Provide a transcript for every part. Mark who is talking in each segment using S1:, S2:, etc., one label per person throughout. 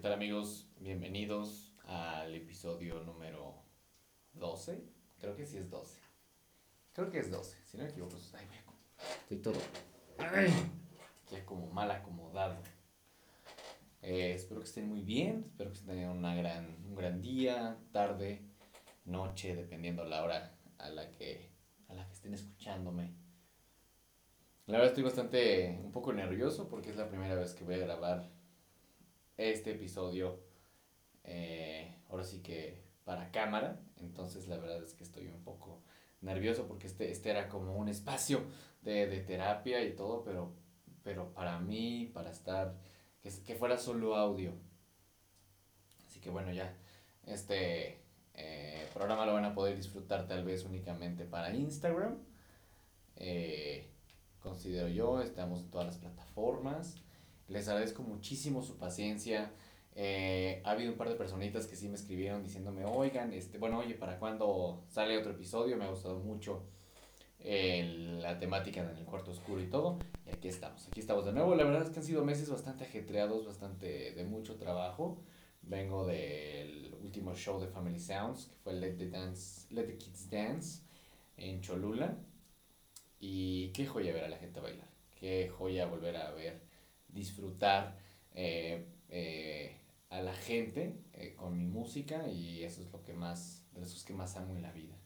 S1: tal amigos? Bienvenidos al episodio número 12. Creo que sí es 12. Creo que es 12. Si no me equivoco, ay, estoy todo ya como mal acomodado. Eh, espero que estén muy bien. Espero que tengan una gran, un gran día, tarde, noche, dependiendo la hora a la que, a la que estén escuchándome. La verdad estoy bastante, un poco nervioso porque es la primera vez que voy a grabar este episodio, eh, ahora sí que para cámara, entonces la verdad es que estoy un poco nervioso porque este, este era como un espacio de, de terapia y todo, pero, pero para mí, para estar, que, que fuera solo audio. Así que bueno, ya, este eh, programa lo van a poder disfrutar tal vez únicamente para Instagram. Eh, considero yo, estamos en todas las plataformas. Les agradezco muchísimo su paciencia. Eh, ha habido un par de personitas que sí me escribieron diciéndome, oigan, este, bueno, oye, ¿para cuándo sale otro episodio? Me ha gustado mucho eh, la temática en el cuarto oscuro y todo. Y aquí estamos, aquí estamos de nuevo. La verdad es que han sido meses bastante ajetreados, bastante de mucho trabajo. Vengo del último show de Family Sounds, que fue Let the, Dance, Let the Kids Dance en Cholula. Y qué joya ver a la gente bailar, qué joya volver a ver disfrutar eh, eh, a la gente eh, con mi música y eso es lo que más, de eso es que más amo en la vida.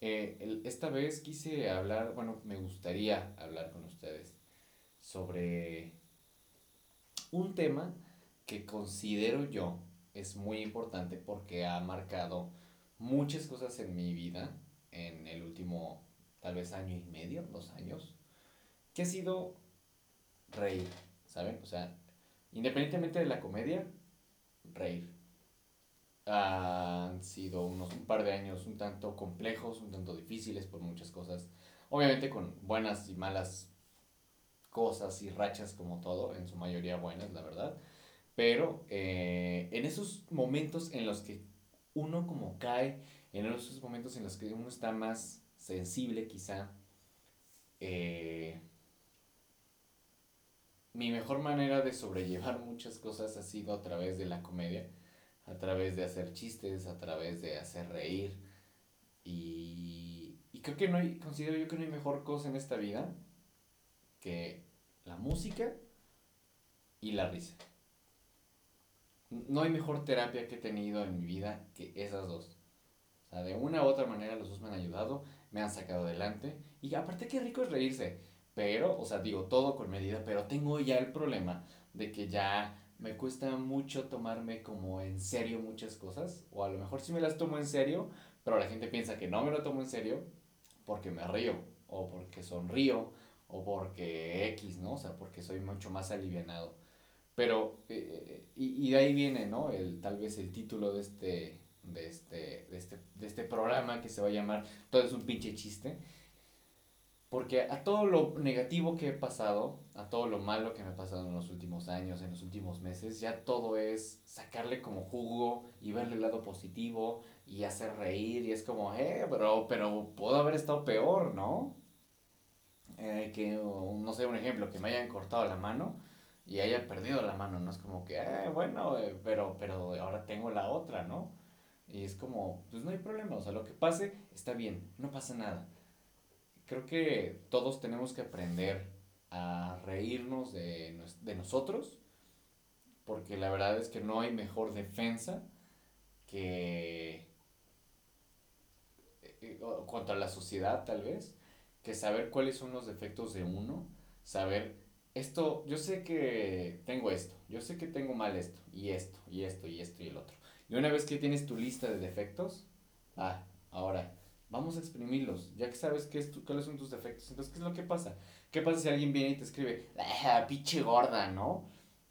S1: esta vez quise hablar, bueno, me gustaría hablar con ustedes sobre un tema que considero yo es muy importante porque ha marcado muchas cosas en mi vida en el último tal vez año y medio, dos años, que ha sido reír, ¿saben? O sea, independientemente de la comedia, reír. Han sido unos un par de años un tanto complejos, un tanto difíciles por muchas cosas. Obviamente con buenas y malas cosas y rachas como todo, en su mayoría buenas, la verdad. Pero eh, en esos momentos en los que uno como cae, en esos momentos en los que uno está más sensible quizá, eh, mi mejor manera de sobrellevar muchas cosas ha sido a través de la comedia, a través de hacer chistes, a través de hacer reír. Y, y creo que no hay, considero yo que no hay mejor cosa en esta vida que la música y la risa. No hay mejor terapia que he tenido en mi vida que esas dos. O sea, de una u otra manera los dos me han ayudado, me han sacado adelante. Y aparte qué rico es reírse. Pero, o sea, digo todo con medida, pero tengo ya el problema de que ya me cuesta mucho tomarme como en serio muchas cosas. O a lo mejor sí me las tomo en serio, pero la gente piensa que no me lo tomo en serio porque me río, o porque sonrío, o porque X, ¿no? O sea, porque soy mucho más alivianado. Pero, eh, y, y, de ahí viene, ¿no? El, tal vez el título de este, de, este, de, este, de este programa que se va a llamar Todo es un pinche chiste. Porque a todo lo negativo que he pasado, a todo lo malo que me ha pasado en los últimos años, en los últimos meses, ya todo es sacarle como jugo y verle el lado positivo y hacer reír. Y es como, eh, pero, pero puedo haber estado peor, ¿no? Eh, que, no sé, un ejemplo, que me hayan cortado la mano y haya perdido la mano, ¿no? Es como que, eh, bueno, eh, pero, pero ahora tengo la otra, ¿no? Y es como, pues no hay problema, o sea, lo que pase está bien, no pasa nada creo que todos tenemos que aprender a reírnos de, de nosotros, porque la verdad es que no hay mejor defensa que eh, contra la sociedad tal vez, que saber cuáles son los defectos de uno, saber esto, yo sé que tengo esto, yo sé que tengo mal esto, y esto, y esto, y esto, y el otro. Y una vez que tienes tu lista de defectos, ah, ahora Vamos a exprimirlos, ya que sabes qué es tu, cuáles son tus defectos. Entonces, ¿qué es lo que pasa? ¿Qué pasa si alguien viene y te escribe, ah, pinche gorda, ¿no?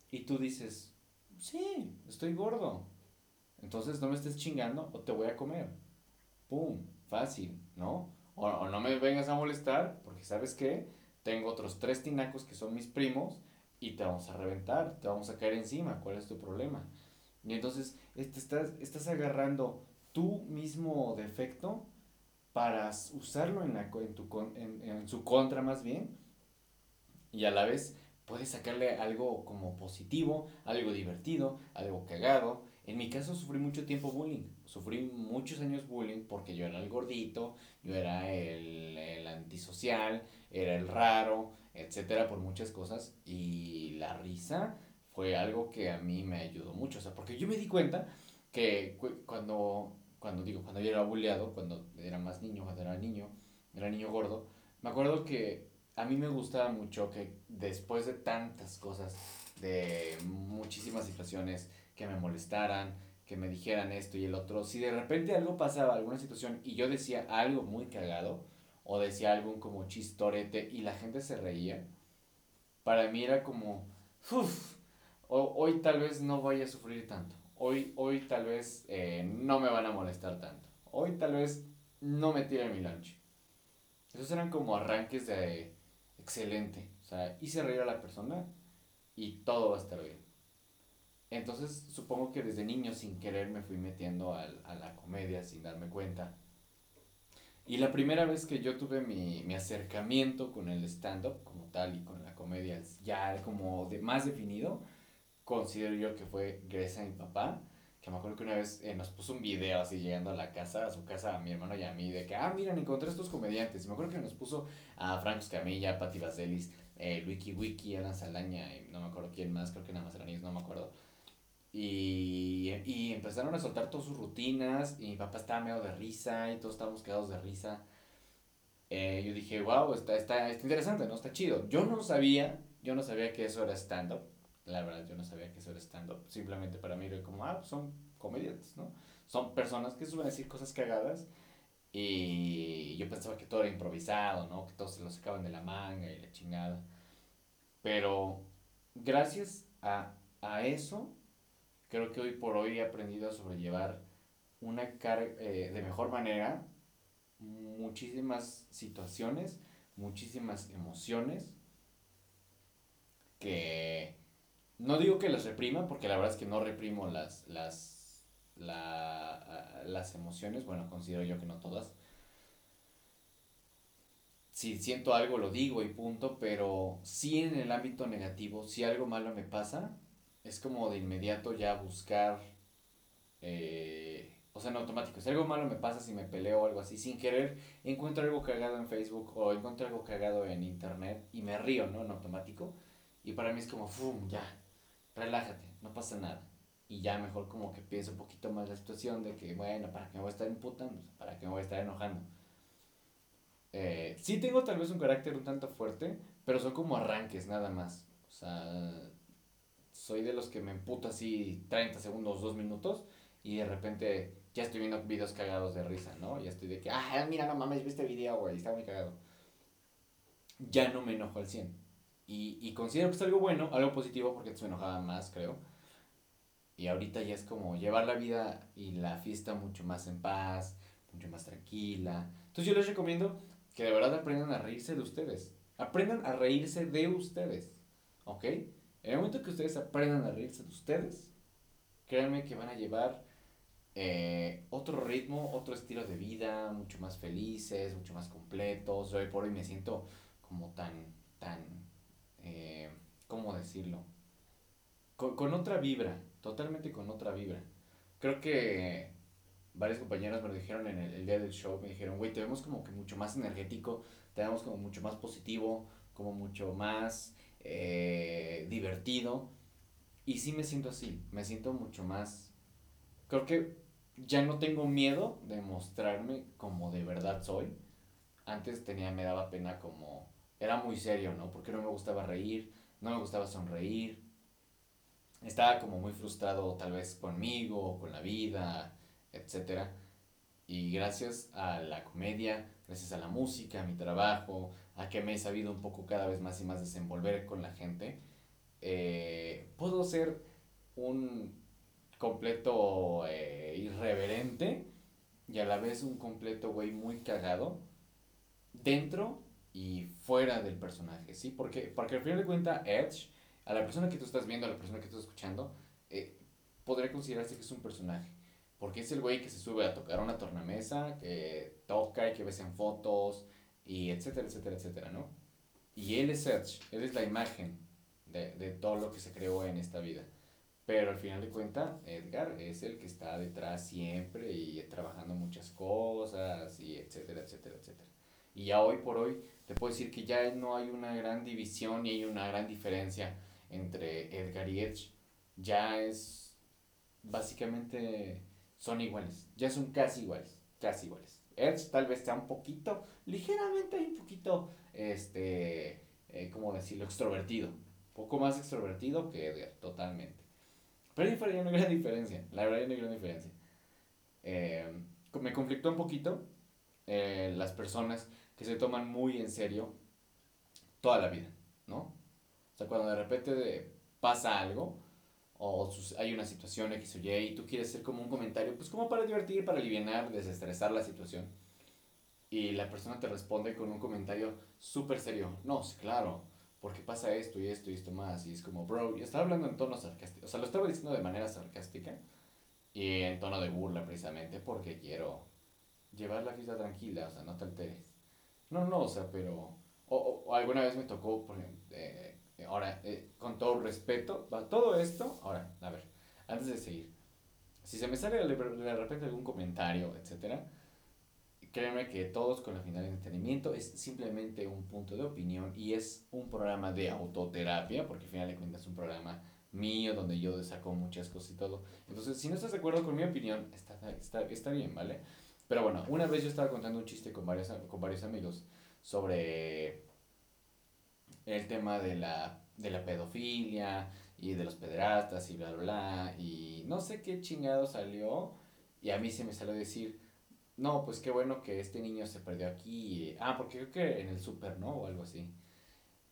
S1: Y tú dices, sí, estoy gordo. Entonces no me estés chingando o te voy a comer. ¡Pum! Fácil, ¿no? O, o no me vengas a molestar porque sabes qué, tengo otros tres tinacos que son mis primos y te vamos a reventar, te vamos a caer encima. ¿Cuál es tu problema? Y entonces estás, estás agarrando tu mismo defecto para usarlo en, la, en, tu, en, en su contra más bien y a la vez puedes sacarle algo como positivo, algo divertido, algo cagado. En mi caso sufrí mucho tiempo bullying, sufrí muchos años bullying porque yo era el gordito, yo era el, el antisocial, era el raro, etcétera, por muchas cosas. Y la risa fue algo que a mí me ayudó mucho, o sea, porque yo me di cuenta que cuando, cuando digo, cuando yo era bulleado, cuando era más niño, cuando era niño, era niño gordo, me acuerdo que a mí me gustaba mucho que después de tantas cosas, de muchísimas situaciones que me molestaran, que me dijeran esto y el otro, si de repente algo pasaba, alguna situación, y yo decía algo muy cagado, o decía algo como chistorete, y la gente se reía, para mí era como, uff, hoy tal vez no vaya a sufrir tanto, hoy, hoy tal vez eh, no me van a molestar tanto, hoy tal vez no me tiren mi lunch. Esos eran como arranques de excelente. O sea, hice reír a la persona y todo va a estar bien. Entonces, supongo que desde niño, sin querer, me fui metiendo a, a la comedia sin darme cuenta. Y la primera vez que yo tuve mi, mi acercamiento con el stand-up como tal y con la comedia ya como de, más definido, considero yo que fue gracias a mi papá que me acuerdo que una vez eh, nos puso un video así llegando a la casa, a su casa, a mi hermano y a mí, de que, ah, miren, encontré estos comediantes. Y me acuerdo que nos puso a Franco Scamilla, Patti Vaselis, eh, Wiki Wiki, Ana Saldaña, y no me acuerdo quién más, creo que nada más eran ellos, no me acuerdo. Y, y empezaron a soltar todas sus rutinas, y mi papá estaba medio de risa, y todos estábamos quedados de risa. Eh, yo dije, wow, está, está, está interesante, ¿no? Está chido. Yo no sabía, yo no sabía que eso era stand-up la verdad, yo no sabía que eso era stand-up. Simplemente para mí era como, ah, son comediantes, ¿no? Son personas que suelen decir cosas cagadas. Y yo pensaba que todo era improvisado, ¿no? Que todos se lo sacaban de la manga y la chingada. Pero gracias a, a eso, creo que hoy por hoy he aprendido a sobrellevar una carga eh, de mejor manera muchísimas situaciones, muchísimas emociones que no digo que las reprima, porque la verdad es que no reprimo las, las, las emociones, bueno, considero yo que no todas. Si siento algo lo digo y punto, pero sí en el ámbito negativo, si algo malo me pasa, es como de inmediato ya buscar, eh, o sea, en automático, si algo malo me pasa, si me peleo o algo así, sin querer, encuentro algo cagado en Facebook o encuentro algo cagado en Internet y me río, ¿no? En automático. Y para mí es como, ¡fum! Ya, relájate, no pasa nada. Y ya mejor como que pienso un poquito más la situación de que, bueno, ¿para qué me voy a estar imputando? ¿Para qué me voy a estar enojando? Eh, sí tengo tal vez un carácter un tanto fuerte, pero son como arranques nada más. O sea, soy de los que me emputo así 30 segundos, 2 minutos y de repente ya estoy viendo videos cagados de risa, ¿no? Ya estoy de que, ah, mira, no mames, vi este video, güey, está muy cagado. Ya no me enojo al 100. Y, y considero que es algo bueno, algo positivo, porque antes me enojaba más, creo. Y ahorita ya es como llevar la vida y la fiesta mucho más en paz, mucho más tranquila. Entonces yo les recomiendo que de verdad aprendan a reírse de ustedes. Aprendan a reírse de ustedes. ¿Ok? En el momento que ustedes aprendan a reírse de ustedes, créanme que van a llevar eh, otro ritmo, otro estilo de vida, mucho más felices, mucho más completos. Hoy por hoy me siento como tan, tan eh, ¿cómo decirlo? Con, otra vibra, totalmente con otra vibra. Creo que varios compañeros me lo dijeron en el, día del show, me dijeron, güey, te vemos como que mucho más energético, te vemos como mucho más positivo, como mucho más eh, divertido. Y sí me siento así, me siento mucho más... Creo que ya no tengo miedo de mostrarme como de verdad soy. Antes tenía, me daba pena como era muy serio, ¿no? Porque no me gustaba reír, no me gustaba sonreír. Estaba como muy frustrado tal vez conmigo, con la vida, etc. Y gracias a la comedia, gracias a la música, a mi trabajo, a que me he sabido un poco cada vez más y más desenvolver con la gente, eh, puedo ser un completo eh, irreverente y a la vez un completo güey muy cagado dentro y fuera del personaje, ¿sí? Porque, porque al final de cuentas, Edge, a la persona que tú estás viendo, a la persona que tú estás escuchando, eh, podría considerarse que es un personaje. Porque es el güey que se sube a tocar una tornamesa, que toca y que ves en fotos, y etcétera, etcétera, etcétera, ¿no? Y él es Edge, él es la imagen de, de todo lo que se creó en esta vida. Pero al final de cuentas, Edgar es el que está detrás siempre y trabajando muchas cosas y etcétera, etcétera, etcétera. Y ya hoy por hoy te puedo decir que ya no hay una gran división y hay una gran diferencia entre Edgar y Edge. Ya es básicamente son iguales, ya son casi iguales, casi iguales. Edge tal vez sea un poquito, ligeramente un poquito, este, eh, ¿cómo decirlo? Extrovertido. Poco más extrovertido que Edgar, totalmente. Pero hay una gran diferencia, la verdad hay una gran diferencia. Eh, me conflictó un poquito eh, las personas que se toman muy en serio toda la vida, ¿no? O sea, cuando de repente pasa algo, o hay una situación X o Y y tú quieres hacer como un comentario, pues como para divertir, para aliviar, desestresar la situación. Y la persona te responde con un comentario súper serio. No, claro, porque pasa esto y esto y esto más. Y es como, bro, y estaba hablando en tono sarcástico. O sea, lo estaba diciendo de manera sarcástica y en tono de burla precisamente porque quiero llevar la fiesta tranquila, o sea, no te alteres. No, no, o sea, pero... O, o alguna vez me tocó, por ejemplo, eh, ahora, eh, con todo respeto, va, todo esto, ahora, a ver, antes de seguir, si se me sale de repente algún comentario, etcétera, créanme que todos con la final de entretenimiento es simplemente un punto de opinión y es un programa de autoterapia, porque al final de cuentas es un programa mío donde yo saco muchas cosas y todo. Entonces, si no estás de acuerdo con mi opinión, está, está, está bien, ¿vale? Pero bueno, una vez yo estaba contando un chiste con varios, con varios amigos sobre el tema de la, de la pedofilia y de los pederastas y bla, bla, bla. Y no sé qué chingado salió. Y a mí se me salió decir, no, pues qué bueno que este niño se perdió aquí. Ah, porque creo que en el súper, ¿no? O algo así.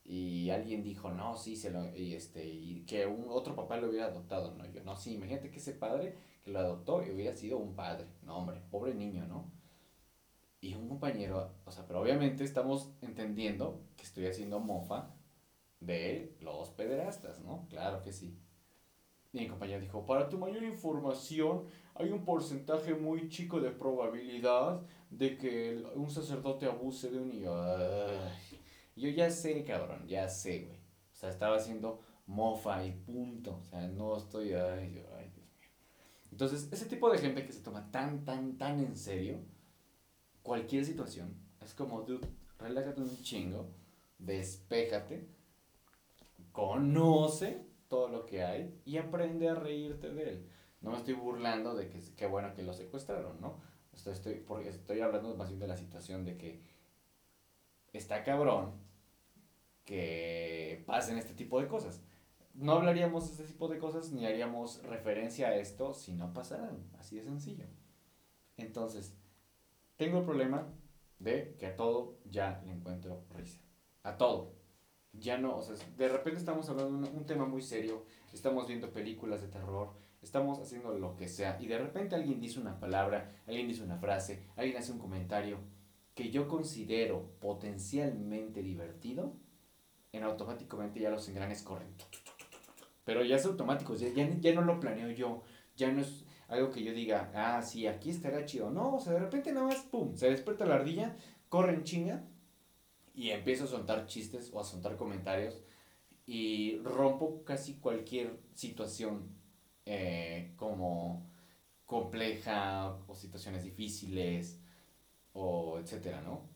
S1: Y alguien dijo, no, sí, se lo, y este, y que un otro papá lo hubiera adoptado, ¿no? Yo, no, sí, imagínate que ese padre que lo adoptó y hubiera sido un padre. No, hombre, pobre niño, ¿no? y un compañero, o sea, pero obviamente estamos entendiendo que estoy haciendo mofa de los pederastas, ¿no? Claro que sí. Y mi compañero dijo, para tu mayor información, hay un porcentaje muy chico de probabilidad de que un sacerdote abuse de un niño. yo ya sé, cabrón, ya sé, güey. O sea, estaba haciendo mofa y punto. O sea, no estoy... Ay. Entonces, ese tipo de gente que se toma tan, tan, tan en serio, cualquier situación. Es como, dude, relájate un chingo, despéjate, conoce todo lo que hay y aprende a reírte de él. No me estoy burlando de que qué bueno que lo secuestraron, ¿no? Estoy, estoy, porque estoy hablando más bien de la situación de que está cabrón que pasen este tipo de cosas. No hablaríamos de este tipo de cosas ni haríamos referencia a esto si no pasaran. Así de sencillo. Entonces, tengo el problema de que a todo ya le encuentro risa. A todo. Ya no, o sea, de repente estamos hablando de un, tema muy serio, estamos viendo películas de terror, estamos haciendo lo que sea, y de repente alguien dice una palabra, alguien dice una frase, alguien hace un comentario que yo considero potencialmente divertido, en automáticamente ya los engranes corren. Pero ya es automático, ya, ya, ya no lo planeo yo, ya no es, algo que yo diga, ah, sí, aquí estará chido. No, o sea, de repente nada más, pum, se despierta la ardilla, corre en chinga y empiezo a soltar chistes o a soltar comentarios y rompo casi cualquier situación eh, como compleja o situaciones difíciles o etcétera, ¿no?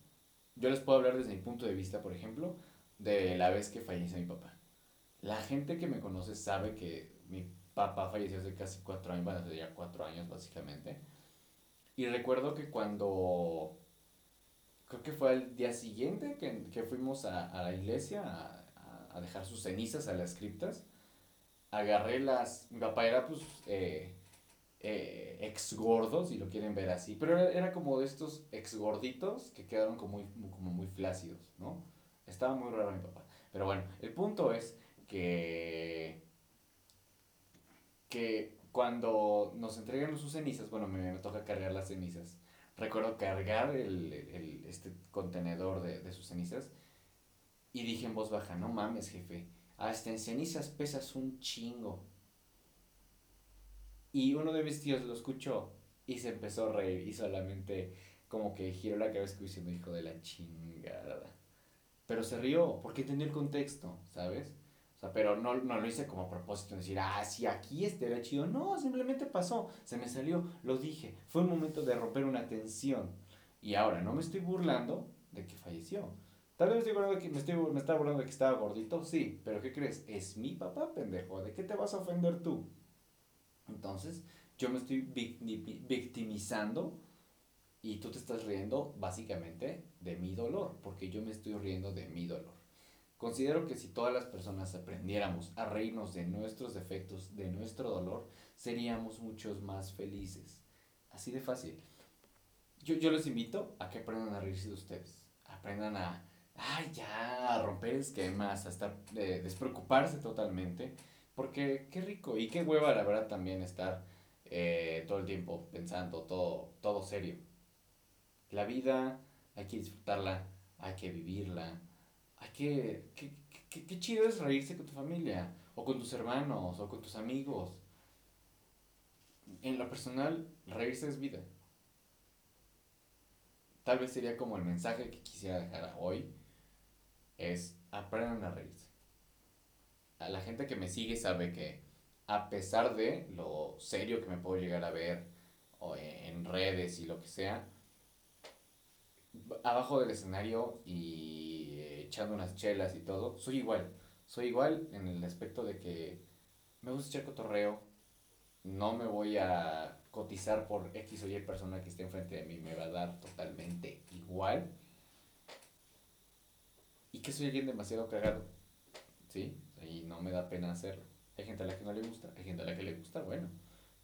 S1: Yo les puedo hablar desde mi punto de vista, por ejemplo, de la vez que falleció mi papá. La gente que me conoce sabe que mi papá falleció hace casi cuatro años, bueno, hace ya cuatro años básicamente. Y recuerdo que cuando, creo que fue el día siguiente que, que fuimos a, a, la iglesia a, a, dejar sus cenizas a las criptas, agarré las, mi papá era pues eh, eh, ex gordo, si lo quieren ver así, pero era, era, como de estos ex gorditos que quedaron como muy, como muy flácidos, ¿no? Estaba muy raro mi papá. Pero bueno, el punto es que que cuando nos entregan sus cenizas, bueno, me, toca cargar las cenizas. Recuerdo cargar el, el, este contenedor de, de, sus cenizas y dije en voz baja, no mames, jefe, hasta en cenizas pesas un chingo. Y uno de mis tíos lo escuchó y se empezó a reír y solamente como que giró la cabeza diciendo, hijo de la chingada. Pero se rió porque entendió el contexto, ¿sabes? Pero no, no lo hice como propósito de decir, ah, si aquí era chido. No, simplemente pasó, se me salió, lo dije. Fue un momento de romper una tensión. Y ahora, no me estoy burlando de que falleció. Tal vez me estoy burlando de que me, estoy, me estaba burlando de que estaba gordito, sí, pero ¿qué crees? Es mi papá, pendejo. ¿De qué te vas a ofender tú? Entonces, yo me estoy victimizando y tú te estás riendo básicamente de mi dolor, porque yo me estoy riendo de mi dolor. Considero que si todas las personas aprendiéramos a reírnos de nuestros defectos, de nuestro dolor, seríamos muchos más felices. Así de fácil. Yo, yo les invito a que aprendan a reírse de ustedes. Aprendan a, ay, ya, a romper esquemas, a estar, despreocuparse totalmente. Porque qué rico y qué hueva, la verdad, también estar eh, todo el tiempo pensando todo, todo serio. La vida hay que disfrutarla, hay que vivirla, hay que... Qué, chido es reírse con tu familia, o con tus hermanos, o con tus amigos. En lo personal, reírse es vida. Tal vez sería como el mensaje que quisiera dejar hoy, es aprendan a reírse. A la gente que me sigue sabe que a pesar de lo serio que me puedo llegar a ver o en redes y lo que sea, abajo del escenario y echando unas chelas y todo, soy igual. Soy igual en el aspecto de que me gusta echar cotorreo, no me voy a cotizar por X o Y persona que esté enfrente de mí, me va a dar totalmente igual. Y que soy alguien demasiado cagado, ¿sí? Y no me da pena hacerlo. Hay gente a la que no le gusta, hay gente a la que le gusta, bueno.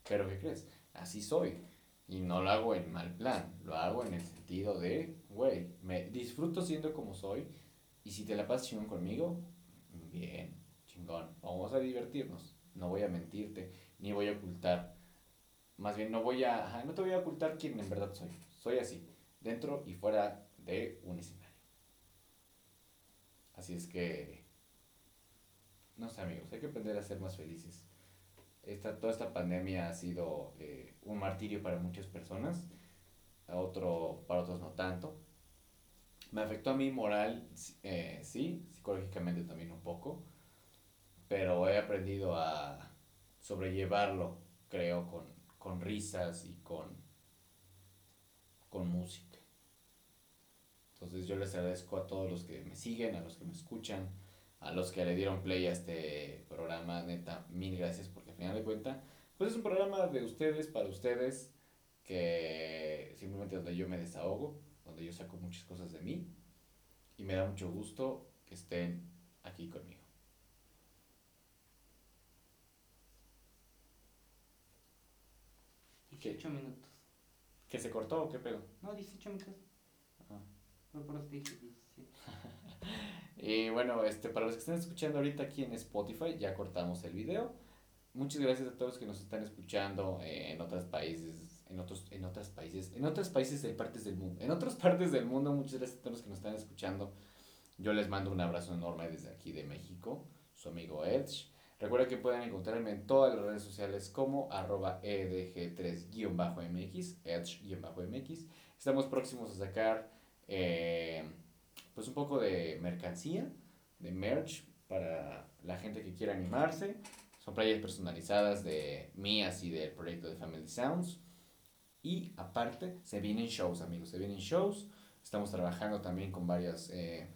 S1: Pero ¿qué crees? Así soy. Y no lo hago en mal plan, lo hago en el sentido de, güey, me disfruto siendo como soy y si te la pasas chingón conmigo, bien, chingón, vamos a divertirnos. No voy a mentirte, ni voy a ocultar. Más bien, no voy a, no te voy a ocultar quién en verdad soy. Soy así, dentro y fuera de un escenario. Así es que, no sé amigos, hay que aprender a ser más felices esta, toda esta pandemia ha sido eh, un martirio para muchas personas, a otro, para otros no tanto. Me afectó a mí moral, eh, sí, psicológicamente también un poco, pero he aprendido a sobrellevarlo, creo, con, con risas y con, con música. Entonces yo les agradezco a todos los que me siguen, a los que me escuchan, a los que le dieron play a este programa, neta, mil gracias porque al final de cuentas, pues es un programa de ustedes, para ustedes, que simplemente donde yo me desahogo, donde yo saco muchas cosas de mí y me da mucho gusto que estén aquí conmigo.
S2: ¿18 minutos.
S1: ¿Que se cortó o qué pedo?
S2: No, 18 minutos. Ah. No, por eso dije 17.
S1: Y bueno, este, para los que están escuchando ahorita aquí en Spotify, ya cortamos el video. Muchas gracias a todos los que nos están escuchando eh, en otros países, en otros, en otros países, en otros países de partes del mundo. En otras partes del mundo, muchas gracias a todos los que nos están escuchando. Yo les mando un abrazo enorme desde aquí de México, su amigo Edge. Recuerda que pueden encontrarme en todas las redes sociales como arroba edg3-mx, edge-mx. Estamos próximos a sacar eh, pues un poco de mercancía, de merch para la gente que quiera animarse. Son playas personalizadas de mías y del proyecto de Family Sounds. Y aparte, se vienen shows, amigos, se vienen shows. Estamos trabajando también con varias, eh,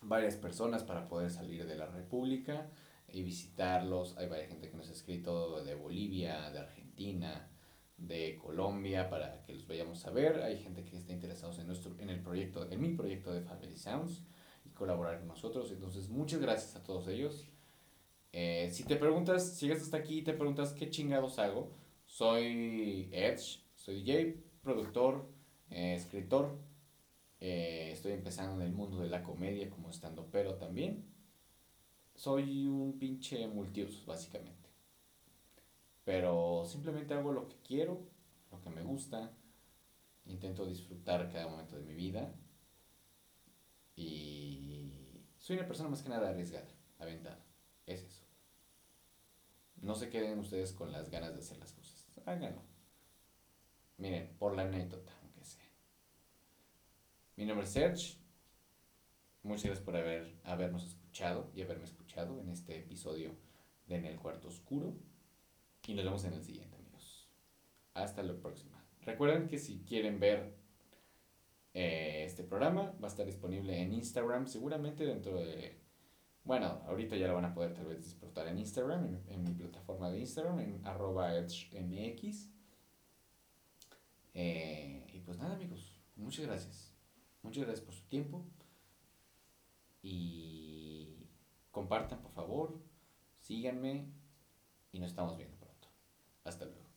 S1: varias personas para poder salir de la República y visitarlos. Hay varias gente que nos ha escrito de Bolivia, de Argentina, de Colombia para que los vayamos a ver. Hay gente que está interesada en, en el proyecto, en mi proyecto de Family Sounds y colaborar con nosotros. Entonces, muchas gracias a todos ellos. Eh, si te preguntas, si llegas hasta aquí y te preguntas qué chingados hago, soy Edge, soy DJ, productor, eh, escritor. Eh, estoy empezando en el mundo de la comedia como estando pero también. Soy un pinche multiusos, básicamente. Pero simplemente hago lo que quiero, lo que me gusta, intento disfrutar cada momento de mi vida y soy una persona más que nada arriesgada, aventada. Es eso. No se queden ustedes con las ganas de hacer las cosas. Háganlo. Miren, por la anécdota, aunque sea. Mi nombre es Serge. Muchas gracias por haber, habernos escuchado y haberme escuchado en este episodio de En el Cuarto Oscuro. Y nos vemos en el siguiente, amigos. Hasta la próxima. Recuerden que si quieren ver eh, este programa, va a estar disponible en Instagram, seguramente dentro de... Bueno, ahorita ya lo van a poder tal vez disfrutar en Instagram, en, en mi plataforma de Instagram, en arroba edgemx. Eh, y pues nada, amigos, muchas gracias. Muchas gracias por su tiempo. Y compartan, por favor. Síganme. Y nos estamos viendo pronto. Hasta luego.